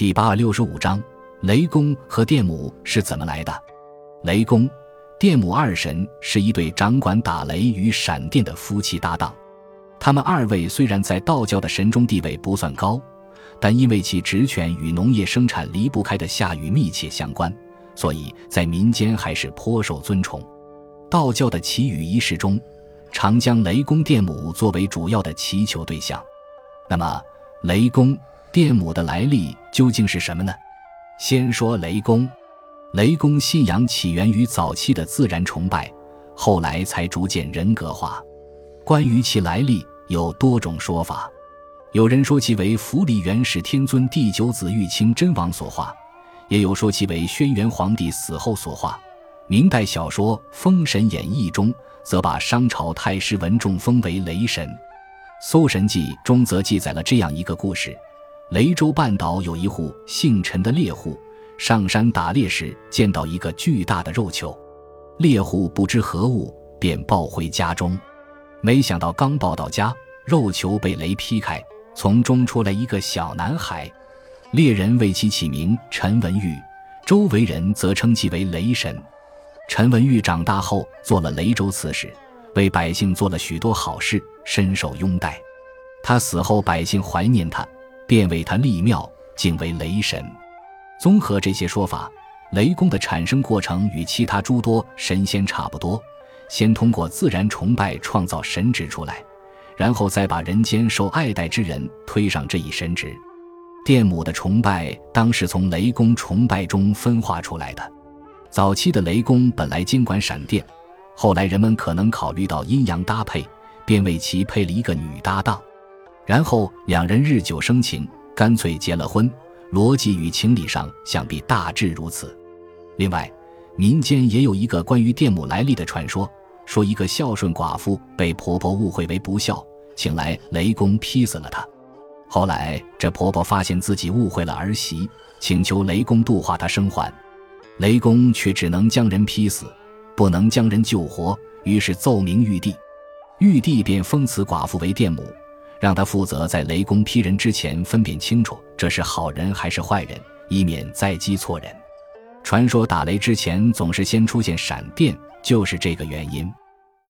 第八六十五章，雷公和电母是怎么来的？雷公、电母二神是一对掌管打雷与闪电的夫妻搭档。他们二位虽然在道教的神中地位不算高，但因为其职权与农业生产离不开的下雨密切相关，所以在民间还是颇受尊崇。道教的祈雨仪式中，常将雷公电母作为主要的祈求对象。那么，雷公电母的来历究竟是什么呢？先说雷公，雷公信仰起源于早期的自然崇拜，后来才逐渐人格化。关于其来历，有多种说法。有人说其为福里元始天尊第九子玉清真王所化，也有说其为轩辕皇帝死后所化。明代小说《封神演义》中则把商朝太师文仲封为雷神。《搜神记》中则记载了这样一个故事：雷州半岛有一户姓陈的猎户，上山打猎时见到一个巨大的肉球，猎户不知何物，便抱回家中。没想到刚抱到家，肉球被雷劈开。从中出来一个小男孩，猎人为其起名陈文玉，周围人则称其为雷神。陈文玉长大后做了雷州刺史，为百姓做了许多好事，深受拥戴。他死后，百姓怀念他，便为他立庙，敬为雷神。综合这些说法，雷公的产生过程与其他诸多神仙差不多，先通过自然崇拜创造神职出来。然后再把人间受爱戴之人推上这一神职，电母的崇拜当是从雷公崇拜中分化出来的。早期的雷公本来监管闪电，后来人们可能考虑到阴阳搭配，便为其配了一个女搭档。然后两人日久生情，干脆结了婚。逻辑与情理上想必大致如此。另外，民间也有一个关于电母来历的传说，说一个孝顺寡妇被婆婆误会为不孝。请来雷公劈死了她。后来这婆婆发现自己误会了儿媳，请求雷公度化她生还，雷公却只能将人劈死，不能将人救活。于是奏明玉帝，玉帝便封此寡妇为电母，让他负责在雷公劈人之前分辨清楚这是好人还是坏人，以免再击错人。传说打雷之前总是先出现闪电，就是这个原因。